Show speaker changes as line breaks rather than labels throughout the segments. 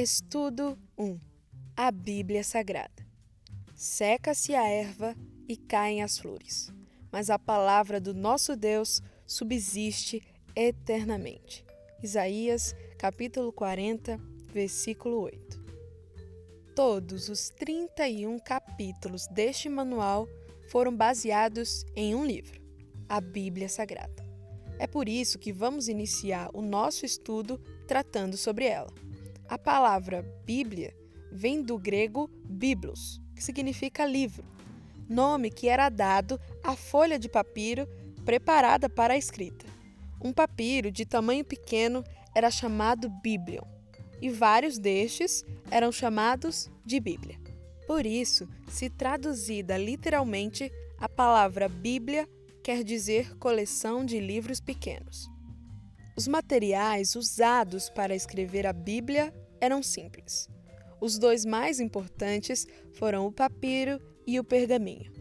Estudo 1 A Bíblia Sagrada Seca-se a erva e caem as flores, mas a palavra do nosso Deus subsiste eternamente. Isaías, capítulo 40, versículo 8. Todos os 31 capítulos deste manual foram baseados em um livro, a Bíblia Sagrada. É por isso que vamos iniciar o nosso estudo tratando sobre ela. A palavra Bíblia vem do grego biblos, que significa livro, nome que era dado à folha de papiro preparada para a escrita. Um papiro de tamanho pequeno era chamado Biblion, e vários destes eram chamados de Bíblia. Por isso, se traduzida literalmente, a palavra Bíblia quer dizer coleção de livros pequenos. Os materiais usados para escrever a Bíblia eram simples. Os dois mais importantes foram o papiro e o pergaminho.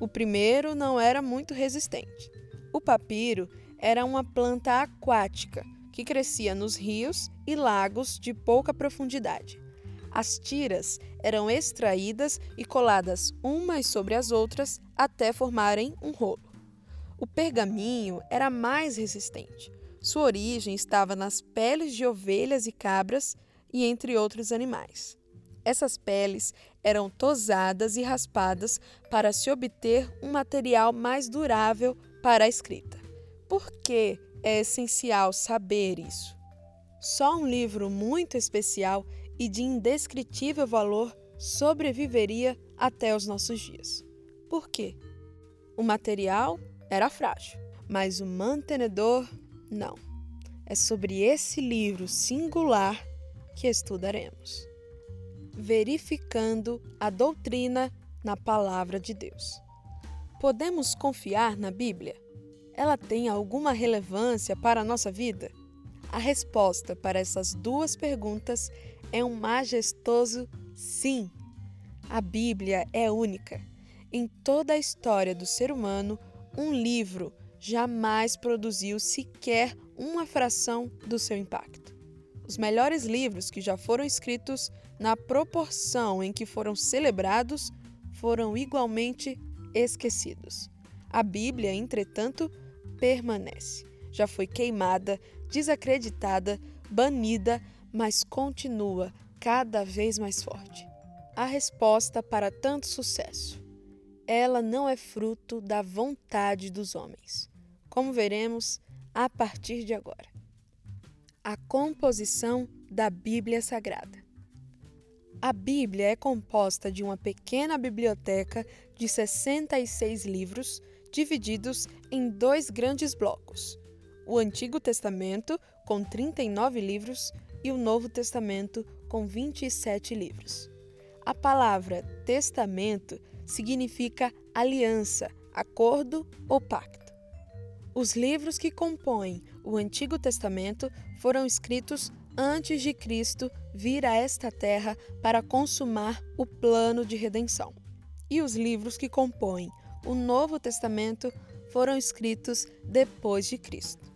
O primeiro não era muito resistente. O papiro era uma planta aquática que crescia nos rios e lagos de pouca profundidade. As tiras eram extraídas e coladas umas sobre as outras até formarem um rolo. O pergaminho era mais resistente. Sua origem estava nas peles de ovelhas e cabras e entre outros animais. Essas peles eram tosadas e raspadas para se obter um material mais durável para a escrita. Por que é essencial saber isso? Só um livro muito especial e de indescritível valor sobreviveria até os nossos dias. Por quê? O material era frágil, mas o mantenedor não. É sobre esse livro singular que estudaremos. Verificando a doutrina na Palavra de Deus. Podemos confiar na Bíblia? Ela tem alguma relevância para a nossa vida? A resposta para essas duas perguntas é um majestoso sim. A Bíblia é única. Em toda a história do ser humano, um livro jamais produziu sequer uma fração do seu impacto. Os melhores livros que já foram escritos, na proporção em que foram celebrados, foram igualmente esquecidos. A Bíblia, entretanto, permanece. Já foi queimada, desacreditada, banida, mas continua cada vez mais forte. A resposta para tanto sucesso ela não é fruto da vontade dos homens, como veremos a partir de agora. A composição da Bíblia Sagrada. A Bíblia é composta de uma pequena biblioteca de 66 livros, divididos em dois grandes blocos: o Antigo Testamento, com 39 livros, e o Novo Testamento, com 27 livros. A palavra testamento significa aliança, acordo ou pacto. Os livros que compõem o Antigo Testamento foram escritos antes de Cristo vir a esta terra para consumar o plano de redenção. E os livros que compõem o Novo Testamento foram escritos depois de Cristo.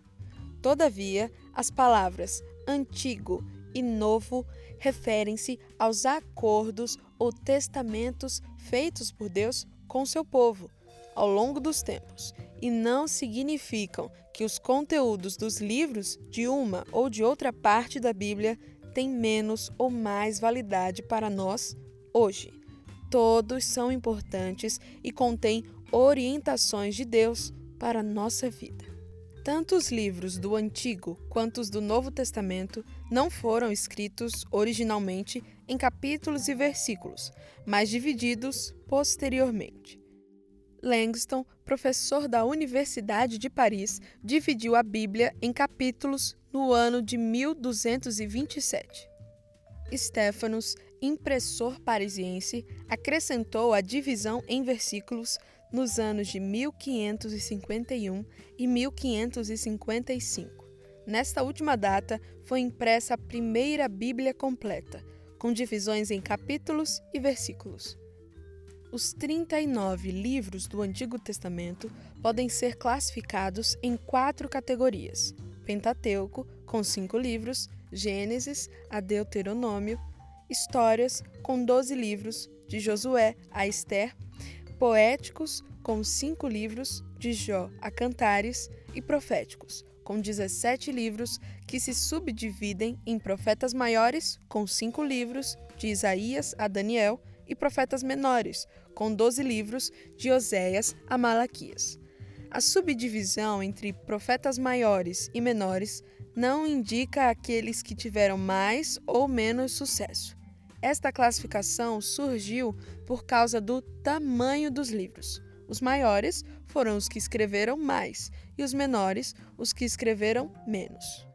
Todavia, as palavras antigo e novo referem-se aos acordos ou testamentos feitos por Deus com seu povo ao longo dos tempos e não significam que os conteúdos dos livros de uma ou de outra parte da Bíblia têm menos ou mais validade para nós hoje. Todos são importantes e contêm orientações de Deus para a nossa vida. Tanto os livros do Antigo quanto os do Novo Testamento não foram escritos originalmente em capítulos e versículos, mas divididos posteriormente. Langston, professor da Universidade de Paris, dividiu a Bíblia em capítulos no ano de 1227. Stefanos, impressor parisiense, acrescentou a divisão em versículos nos anos de 1551 e 1555. Nesta última data foi impressa a primeira Bíblia completa, com divisões em capítulos e versículos. Os 39 livros do Antigo Testamento podem ser classificados em quatro categorias: Pentateuco, com cinco livros, Gênesis a Deuteronômio, histórias com 12 livros, de Josué a Esther, poéticos com cinco livros, de Jó a Cantares, e proféticos, com 17 livros que se subdividem em profetas maiores, com cinco livros, de Isaías a Daniel, e profetas menores, com 12 livros, de Oséias a Malaquias. A subdivisão entre profetas maiores e menores não indica aqueles que tiveram mais ou menos sucesso. Esta classificação surgiu por causa do tamanho dos livros. Os maiores foram os que escreveram mais e os menores os que escreveram menos.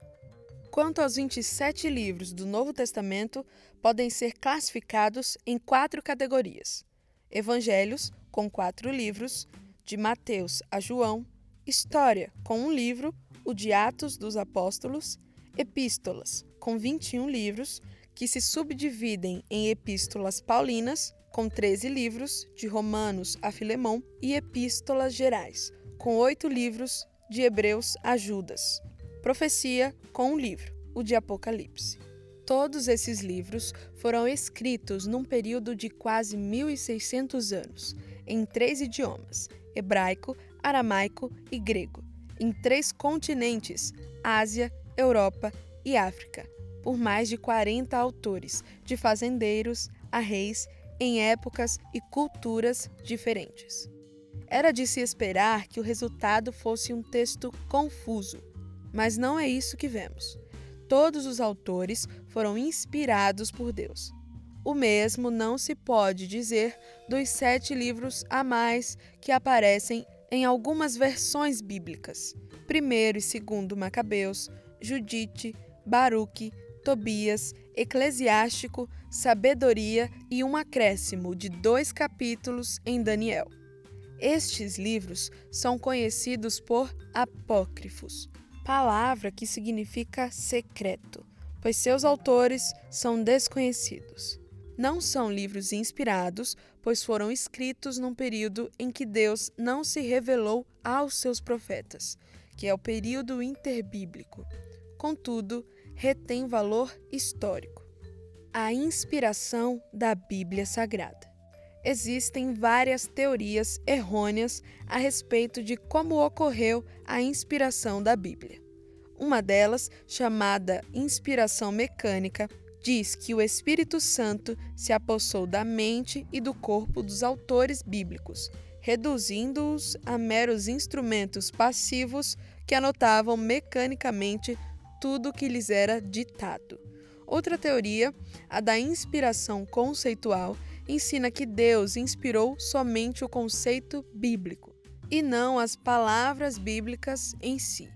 Quanto aos 27 livros do Novo Testamento, podem ser classificados em quatro categorias: Evangelhos, com quatro livros, de Mateus a João, História, com um livro, o de Atos dos Apóstolos, Epístolas, com 21 livros, que se subdividem em Epístolas Paulinas, com 13 livros, de Romanos a Filemão, e Epístolas Gerais, com oito livros, de Hebreus a Judas. Profecia, com um livro, o de Apocalipse. Todos esses livros foram escritos num período de quase 1.600 anos, em três idiomas: hebraico, aramaico e grego, em três continentes: Ásia, Europa e África, por mais de 40 autores, de fazendeiros a reis em épocas e culturas diferentes. Era de se esperar que o resultado fosse um texto confuso, mas não é isso que vemos. Todos os autores foram inspirados por Deus. O mesmo não se pode dizer dos sete livros a mais que aparecem em algumas versões bíblicas. Primeiro e segundo Macabeus, Judite, Baruque, Tobias, Eclesiástico, Sabedoria e um acréscimo de dois capítulos em Daniel. Estes livros são conhecidos por apócrifos, palavra que significa secreto, pois seus autores são desconhecidos. Não são livros inspirados, pois foram escritos num período em que Deus não se revelou aos seus profetas, que é o período interbíblico. Contudo, retém valor histórico. A inspiração da Bíblia Sagrada. Existem várias teorias errôneas a respeito de como ocorreu a inspiração da Bíblia. Uma delas, chamada inspiração mecânica, diz que o Espírito Santo se apossou da mente e do corpo dos autores bíblicos, reduzindo-os a meros instrumentos passivos que anotavam mecanicamente tudo que lhes era ditado. Outra teoria, a da inspiração conceitual, ensina que Deus inspirou somente o conceito bíblico e não as palavras bíblicas em si.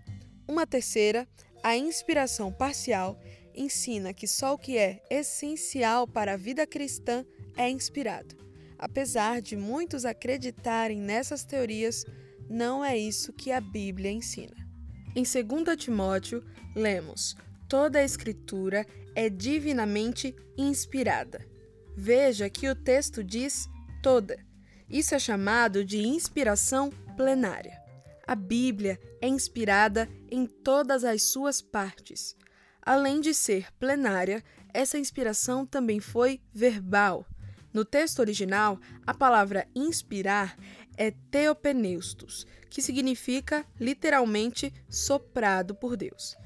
Uma terceira, a inspiração parcial, ensina que só o que é essencial para a vida cristã é inspirado. Apesar de muitos acreditarem nessas teorias, não é isso que a Bíblia ensina. Em 2 Timóteo, lemos: Toda a Escritura é divinamente inspirada. Veja que o texto diz toda. Isso é chamado de inspiração plenária. A Bíblia é inspirada em todas as suas partes. Além de ser plenária, essa inspiração também foi verbal. No texto original, a palavra inspirar é teopeneustos, que significa literalmente soprado por Deus.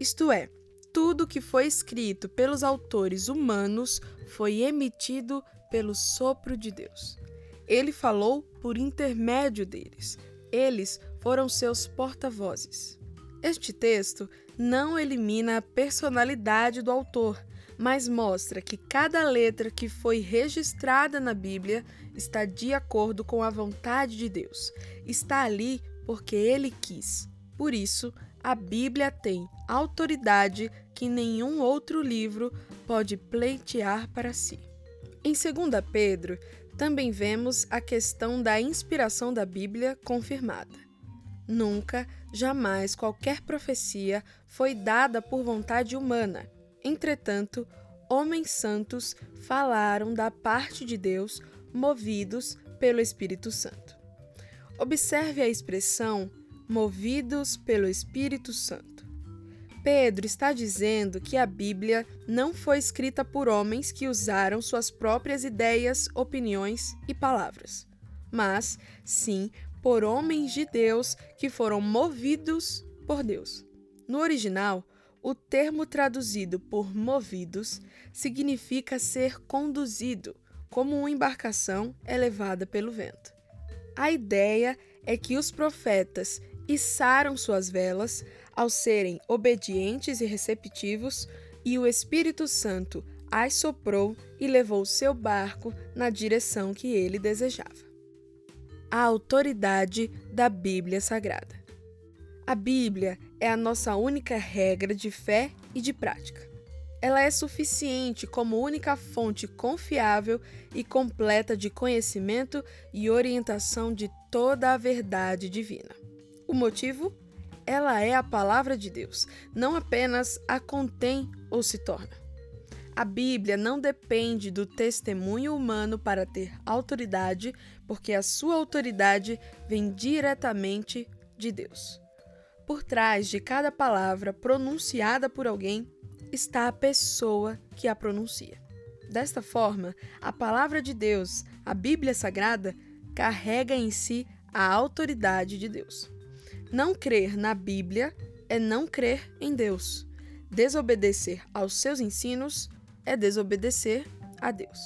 Isto é, tudo que foi escrito pelos autores humanos foi emitido pelo sopro de Deus. Ele falou por intermédio deles. Eles foram seus porta-vozes. Este texto não elimina a personalidade do autor, mas mostra que cada letra que foi registrada na Bíblia está de acordo com a vontade de Deus. Está ali porque ele quis. Por isso, a Bíblia tem autoridade que nenhum outro livro pode pleitear para si. Em 2 Pedro, também vemos a questão da inspiração da Bíblia confirmada. Nunca, jamais qualquer profecia foi dada por vontade humana Entretanto, homens santos falaram da parte de Deus, movidos pelo Espírito Santo. Observe a expressão movidos pelo Espírito Santo. Pedro está dizendo que a Bíblia não foi escrita por homens que usaram suas próprias ideias, opiniões e palavras, mas sim por homens de Deus que foram movidos por Deus. No original, o termo traduzido por movidos significa ser conduzido, como uma embarcação é levada pelo vento. A ideia é que os profetas içaram suas velas ao serem obedientes e receptivos, e o Espírito Santo as soprou e levou seu barco na direção que ele desejava. A autoridade da Bíblia Sagrada. A Bíblia é a nossa única regra de fé e de prática. Ela é suficiente como única fonte confiável e completa de conhecimento e orientação de toda a verdade divina. O motivo? Ela é a palavra de Deus, não apenas a contém ou se torna. A Bíblia não depende do testemunho humano para ter autoridade, porque a sua autoridade vem diretamente de Deus. Por trás de cada palavra pronunciada por alguém está a pessoa que a pronuncia. Desta forma, a palavra de Deus, a Bíblia Sagrada, carrega em si a autoridade de Deus. Não crer na Bíblia é não crer em Deus. Desobedecer aos seus ensinos é desobedecer a Deus.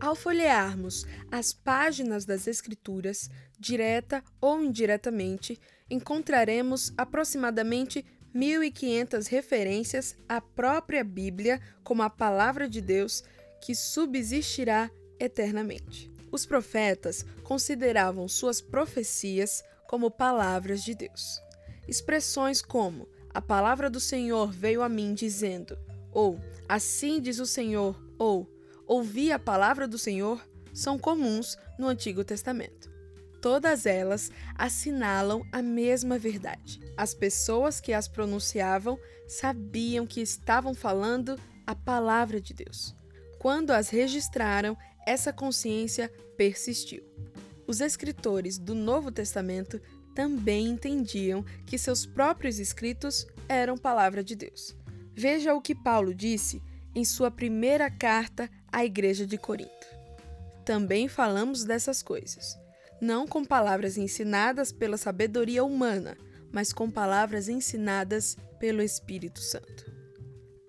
Ao folhearmos as páginas das Escrituras, direta ou indiretamente, encontraremos aproximadamente 1.500 referências à própria Bíblia como a palavra de Deus que subsistirá eternamente. Os profetas consideravam suas profecias como palavras de Deus. Expressões como a palavra do Senhor veio a mim dizendo, ou assim diz o Senhor, ou ouvi a palavra do Senhor, são comuns no Antigo Testamento. Todas elas assinalam a mesma verdade. As pessoas que as pronunciavam sabiam que estavam falando a palavra de Deus. Quando as registraram, essa consciência persistiu. Os escritores do Novo Testamento também entendiam que seus próprios escritos eram palavra de Deus. Veja o que Paulo disse em sua primeira carta à igreja de Corinto. Também falamos dessas coisas não com palavras ensinadas pela sabedoria humana, mas com palavras ensinadas pelo Espírito Santo.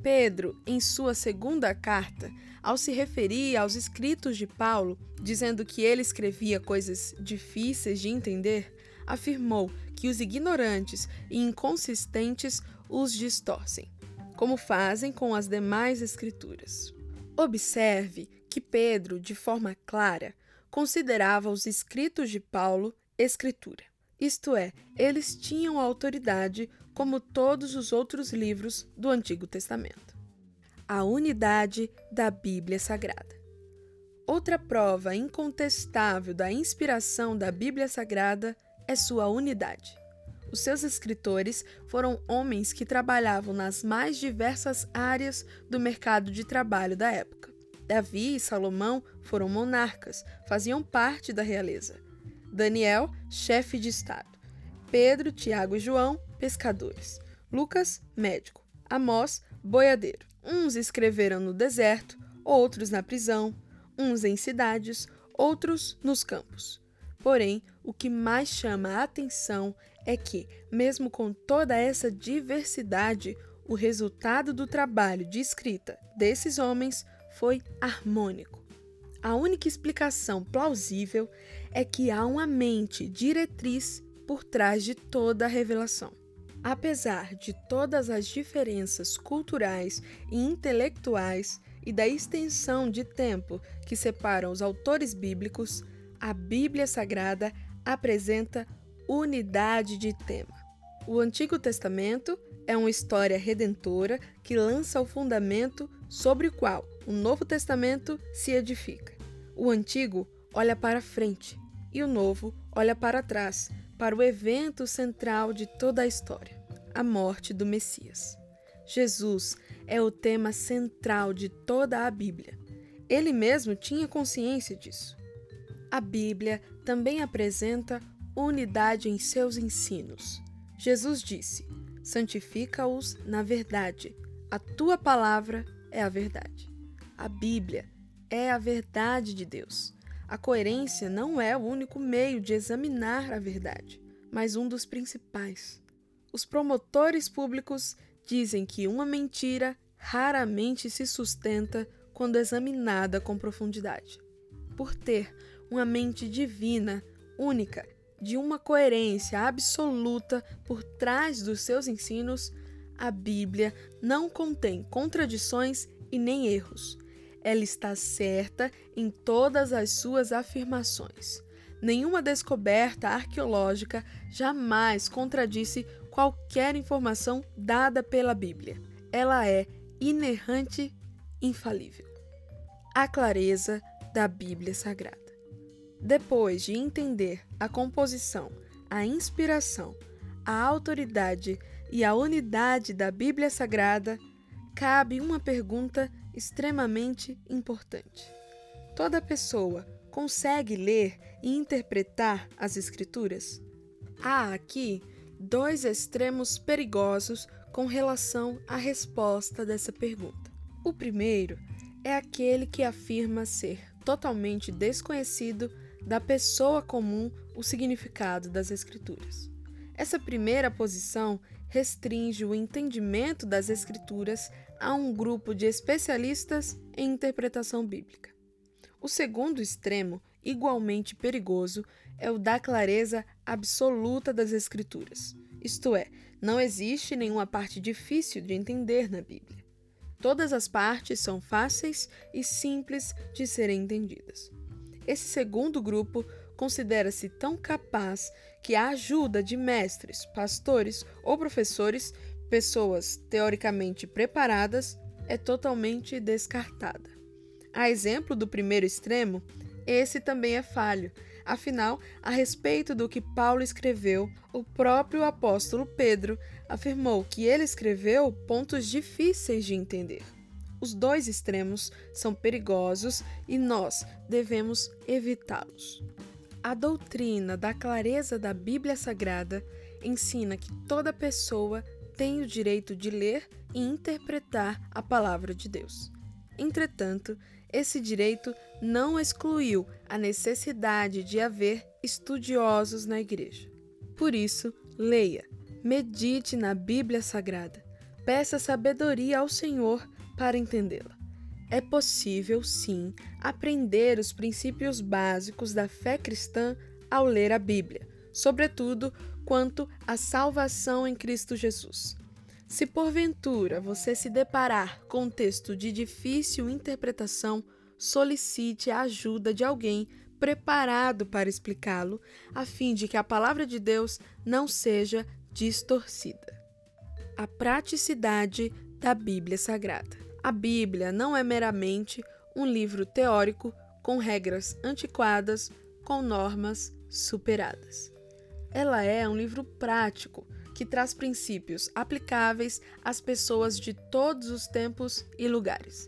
Pedro, em sua segunda carta, ao se referir aos escritos de Paulo, dizendo que ele escrevia coisas difíceis de entender, afirmou que os ignorantes e inconsistentes os distorcem, como fazem com as demais escrituras. Observe que Pedro, de forma clara, considerava os escritos de Paulo escritura. Isto é, eles tinham autoridade como todos os outros livros do Antigo Testamento. A unidade da Bíblia Sagrada. Outra prova incontestável da inspiração da Bíblia Sagrada é sua unidade. Os seus escritores foram homens que trabalhavam nas mais diversas áreas do mercado de trabalho da época. Davi e Salomão foram monarcas, faziam parte da realeza. Daniel, chefe de Estado. Pedro, Tiago e João, pescadores. Lucas, médico. Amós, boiadeiro. Uns escreveram no deserto, outros na prisão, uns em cidades, outros nos campos. Porém, o que mais chama a atenção é que, mesmo com toda essa diversidade, o resultado do trabalho de escrita desses homens foi harmônico. A única explicação plausível é que há uma mente diretriz por trás de toda a revelação. Apesar de todas as diferenças culturais e intelectuais e da extensão de tempo que separam os autores bíblicos, a Bíblia Sagrada apresenta unidade de tema. O Antigo Testamento é uma história redentora que lança o fundamento sobre o qual o Novo Testamento se edifica. O Antigo olha para frente e o Novo olha para trás, para o evento central de toda a história, a morte do Messias. Jesus é o tema central de toda a Bíblia. Ele mesmo tinha consciência disso. A Bíblia também apresenta unidade em seus ensinos. Jesus disse: santifica-os na verdade. A tua palavra é a verdade. A Bíblia é a verdade de Deus. A coerência não é o único meio de examinar a verdade, mas um dos principais. Os promotores públicos dizem que uma mentira raramente se sustenta quando examinada com profundidade. Por ter uma mente divina, única, de uma coerência absoluta por trás dos seus ensinos, a Bíblia não contém contradições e nem erros. Ela está certa em todas as suas afirmações. Nenhuma descoberta arqueológica jamais contradisse qualquer informação dada pela Bíblia. Ela é inerrante, infalível. A clareza da Bíblia Sagrada. Depois de entender a composição, a inspiração, a autoridade e a unidade da Bíblia Sagrada, cabe uma pergunta extremamente importante. Toda pessoa consegue ler e interpretar as Escrituras? Há aqui dois extremos perigosos com relação à resposta dessa pergunta. O primeiro é aquele que afirma ser totalmente desconhecido da pessoa comum o significado das Escrituras. Essa primeira posição restringe o entendimento das Escrituras a um grupo de especialistas em interpretação bíblica. O segundo extremo, igualmente perigoso, é o da clareza absoluta das Escrituras. Isto é, não existe nenhuma parte difícil de entender na Bíblia. Todas as partes são fáceis e simples de serem entendidas. Esse segundo grupo considera-se tão capaz que a ajuda de mestres, pastores ou professores, pessoas teoricamente preparadas, é totalmente descartada. A exemplo do primeiro extremo, esse também é falho. Afinal, a respeito do que Paulo escreveu, o próprio apóstolo Pedro afirmou que ele escreveu pontos difíceis de entender. Os dois extremos são perigosos e nós devemos evitá-los. A doutrina da clareza da Bíblia Sagrada ensina que toda pessoa tem o direito de ler e interpretar a palavra de Deus. Entretanto, esse direito não excluiu a necessidade de haver estudiosos na igreja. Por isso, leia, medite na Bíblia Sagrada, peça sabedoria ao Senhor para entendê-la. É possível, sim, aprender os princípios básicos da fé cristã ao ler a Bíblia, sobretudo quanto à salvação em Cristo Jesus. Se porventura você se deparar com texto de difícil interpretação, solicite a ajuda de alguém preparado para explicá-lo, a fim de que a palavra de Deus não seja distorcida. A praticidade da Bíblia Sagrada. A Bíblia não é meramente um livro teórico com regras antiquadas, com normas superadas. Ela é um livro prático que traz princípios aplicáveis às pessoas de todos os tempos e lugares.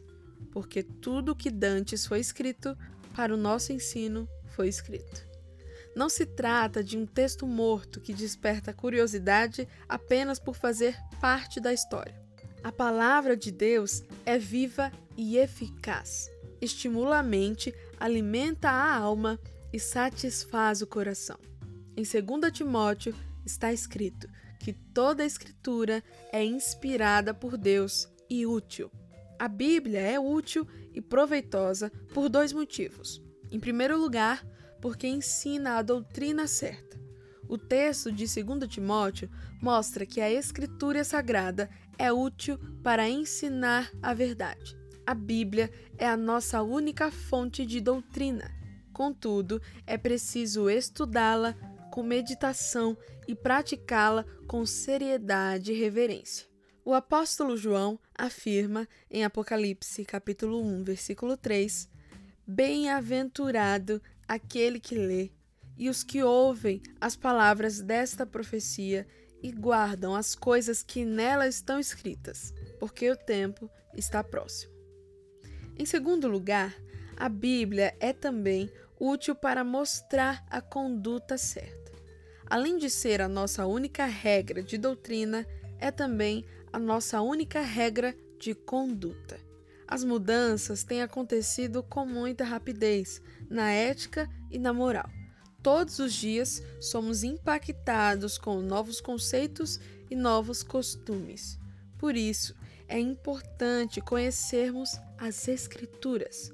Porque tudo que dantes foi escrito para o nosso ensino foi escrito. Não se trata de um texto morto que desperta curiosidade apenas por fazer parte da história. A palavra de Deus é viva e eficaz. Estimula a mente, alimenta a alma e satisfaz o coração. Em 2 Timóteo está escrito que toda a Escritura é inspirada por Deus e útil. A Bíblia é útil e proveitosa por dois motivos. Em primeiro lugar, porque ensina a doutrina certa. O texto de 2 Timóteo mostra que a Escritura Sagrada é útil para ensinar a verdade. A Bíblia é a nossa única fonte de doutrina. Contudo, é preciso estudá-la com meditação e praticá-la com seriedade e reverência. O apóstolo João afirma em Apocalipse, capítulo 1, versículo 3: Bem-aventurado aquele que lê e os que ouvem as palavras desta profecia e guardam as coisas que nela estão escritas, porque o tempo está próximo. Em segundo lugar, a Bíblia é também útil para mostrar a conduta certa. Além de ser a nossa única regra de doutrina, é também a nossa única regra de conduta. As mudanças têm acontecido com muita rapidez na ética e na moral. Todos os dias somos impactados com novos conceitos e novos costumes. Por isso, é importante conhecermos as Escrituras.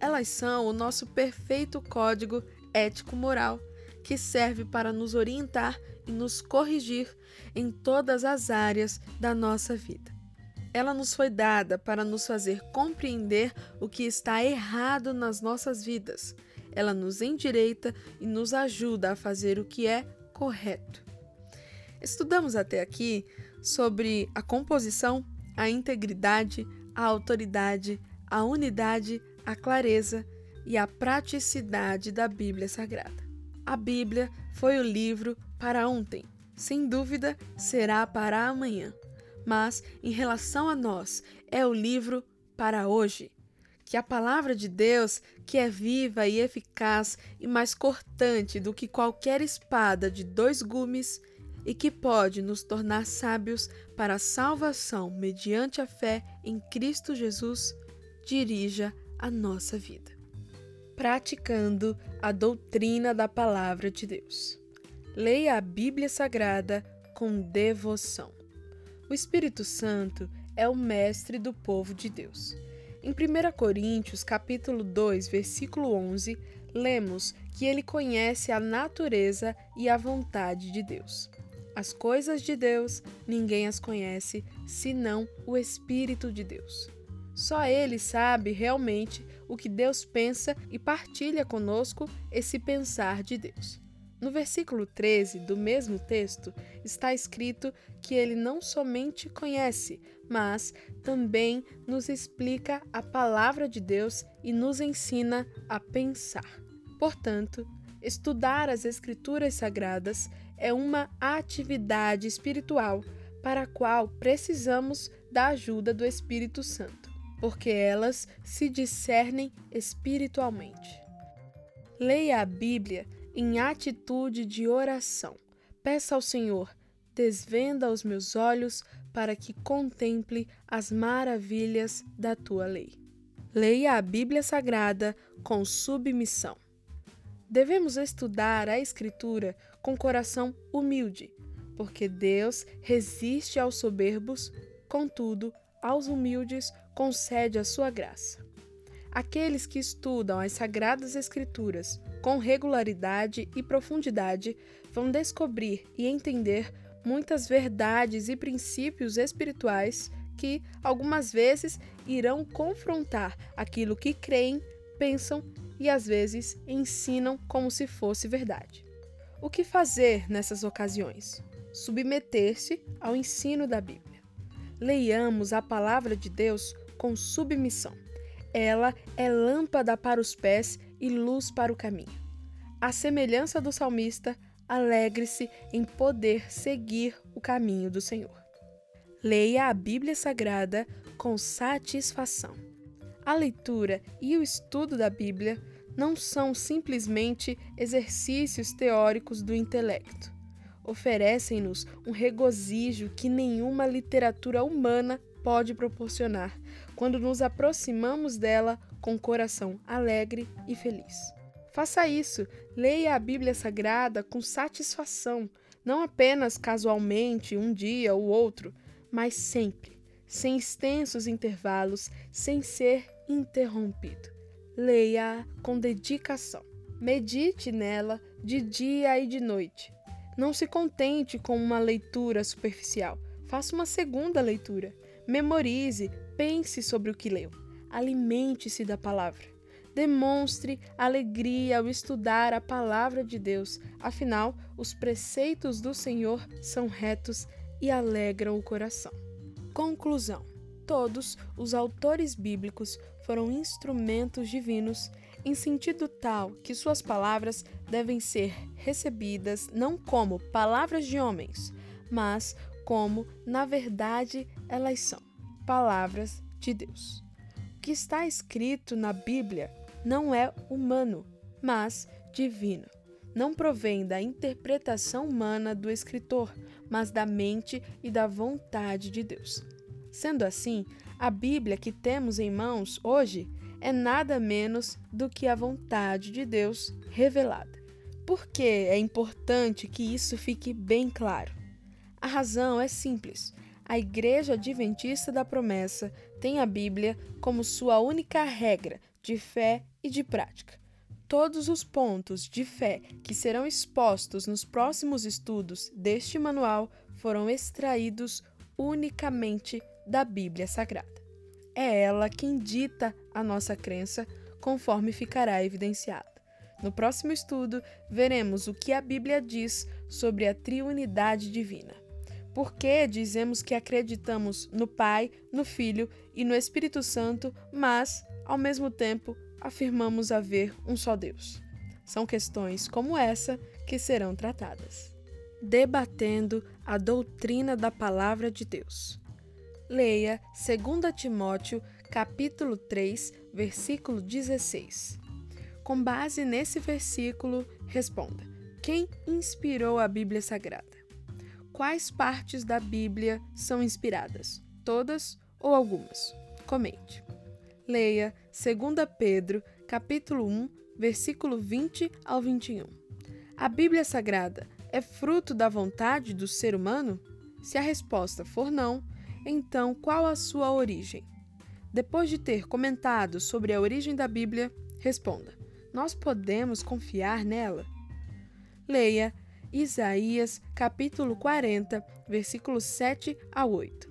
Elas são o nosso perfeito código ético-moral que serve para nos orientar e nos corrigir em todas as áreas da nossa vida. Ela nos foi dada para nos fazer compreender o que está errado nas nossas vidas. Ela nos endireita e nos ajuda a fazer o que é correto. Estudamos até aqui sobre a composição, a integridade, a autoridade, a unidade, a clareza e a praticidade da Bíblia Sagrada. A Bíblia foi o livro para ontem, sem dúvida será para amanhã. Mas, em relação a nós, é o livro para hoje. Que a palavra de Deus, que é viva e eficaz e mais cortante do que qualquer espada de dois gumes, e que pode nos tornar sábios para a salvação mediante a fé em Cristo Jesus, dirija a nossa vida praticando a doutrina da Palavra de Deus. Leia a Bíblia Sagrada com devoção. O Espírito Santo é o mestre do povo de Deus. Em 1 Coríntios, capítulo 2, versículo 11, lemos que ele conhece a natureza e a vontade de Deus. As coisas de Deus ninguém as conhece senão o Espírito de Deus. Só ele sabe realmente o que Deus pensa e partilha conosco esse pensar de Deus. No versículo 13 do mesmo texto está escrito que ele não somente conhece, mas também nos explica a palavra de Deus e nos ensina a pensar. Portanto, estudar as Escrituras Sagradas é uma atividade espiritual para a qual precisamos da ajuda do Espírito Santo porque elas se discernem espiritualmente. Leia a Bíblia em atitude de oração. Peça ao Senhor, desvenda os meus olhos para que contemple as maravilhas da tua lei. Leia a Bíblia Sagrada com submissão. Devemos estudar a Escritura com coração humilde, porque Deus resiste aos soberbos, contudo, aos humildes concede a sua graça. Aqueles que estudam as Sagradas Escrituras com regularidade e profundidade vão descobrir e entender muitas verdades e princípios espirituais que, algumas vezes, irão confrontar aquilo que creem, pensam e às vezes ensinam como se fosse verdade. O que fazer nessas ocasiões? Submeter-se ao ensino da Bíblia leiamos a palavra de Deus com submissão. Ela é lâmpada para os pés e luz para o caminho. A semelhança do salmista, alegre-se em poder seguir o caminho do Senhor. Leia a Bíblia Sagrada com satisfação. A leitura e o estudo da Bíblia não são simplesmente exercícios teóricos do intelecto oferecem-nos um regozijo que nenhuma literatura humana pode proporcionar quando nos aproximamos dela com coração alegre e feliz. Faça isso, leia a Bíblia Sagrada com satisfação, não apenas casualmente, um dia ou outro, mas sempre, sem extensos intervalos, sem ser interrompido. Leia-a com dedicação. Medite nela de dia e de noite não se contente com uma leitura superficial. Faça uma segunda leitura. Memorize, pense sobre o que leu. Alimente-se da palavra. Demonstre alegria ao estudar a palavra de Deus, afinal, os preceitos do Senhor são retos e alegram o coração. Conclusão: Todos os autores bíblicos foram instrumentos divinos em sentido tal que suas palavras devem ser recebidas não como palavras de homens, mas como, na verdade, elas são palavras de Deus. O que está escrito na Bíblia não é humano, mas divino. Não provém da interpretação humana do escritor, mas da mente e da vontade de Deus. Sendo assim, a Bíblia que temos em mãos hoje é nada menos do que a vontade de Deus revelada. Por que é importante que isso fique bem claro? A razão é simples. A Igreja Adventista da Promessa tem a Bíblia como sua única regra de fé e de prática. Todos os pontos de fé que serão expostos nos próximos estudos deste manual foram extraídos unicamente da Bíblia Sagrada. É ela quem dita a nossa crença, conforme ficará evidenciado. No próximo estudo, veremos o que a Bíblia diz sobre a triunidade divina. Por que dizemos que acreditamos no Pai, no Filho e no Espírito Santo, mas, ao mesmo tempo, afirmamos haver um só Deus? São questões como essa que serão tratadas. Debatendo a doutrina da palavra de Deus. Leia 2 Timóteo, capítulo 3, versículo 16. Com base nesse versículo, responda: quem inspirou a Bíblia Sagrada? Quais partes da Bíblia são inspiradas? Todas ou algumas? Comente. Leia 2 Pedro, capítulo 1, versículo 20 ao 21. A Bíblia Sagrada é fruto da vontade do ser humano? Se a resposta for não, então qual a sua origem? Depois de ter comentado sobre a origem da Bíblia, responda: nós podemos confiar nela? Leia Isaías capítulo 40, versículos 7 a 8.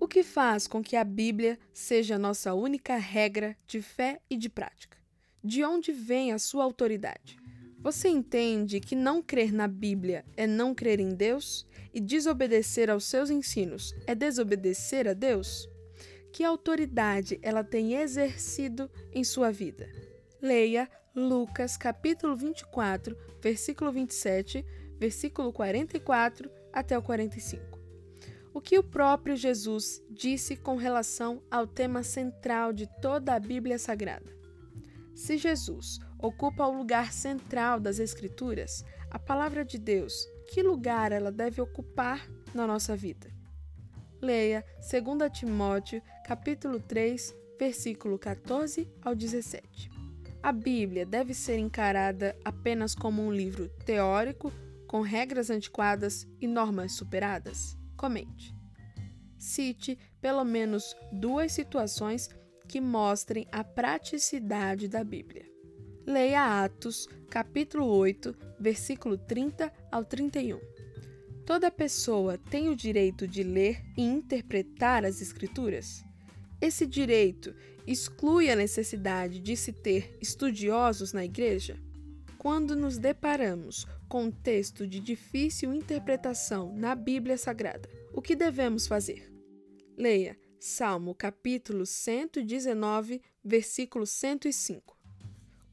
O que faz com que a Bíblia seja nossa única regra de fé e de prática? De onde vem a sua autoridade? Você entende que não crer na Bíblia é não crer em Deus e desobedecer aos seus ensinos é desobedecer a Deus? Que autoridade ela tem exercido em sua vida? Leia Lucas capítulo 24, versículo 27, versículo 44 até o 45. O que o próprio Jesus disse com relação ao tema central de toda a Bíblia Sagrada? Se Jesus ocupa o lugar central das Escrituras, a palavra de Deus, que lugar ela deve ocupar na nossa vida? Leia 2 Timóteo, capítulo 3, versículo 14 ao 17 a Bíblia deve ser encarada apenas como um livro teórico com regras antiquadas e normas superadas? Comente. Cite pelo menos duas situações que mostrem a praticidade da Bíblia. Leia Atos, capítulo 8, versículo 30 ao 31. Toda pessoa tem o direito de ler e interpretar as Escrituras? Esse direito exclui a necessidade de se ter estudiosos na igreja? Quando nos deparamos com um texto de difícil interpretação na Bíblia Sagrada, o que devemos fazer? Leia Salmo capítulo 119, versículo 105.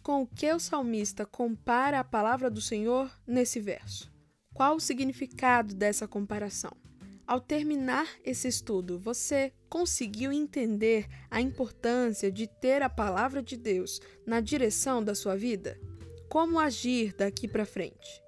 Com o que o salmista compara a palavra do Senhor nesse verso? Qual o significado dessa comparação? Ao terminar esse estudo, você conseguiu entender a importância de ter a palavra de Deus na direção da sua vida? Como agir daqui para frente?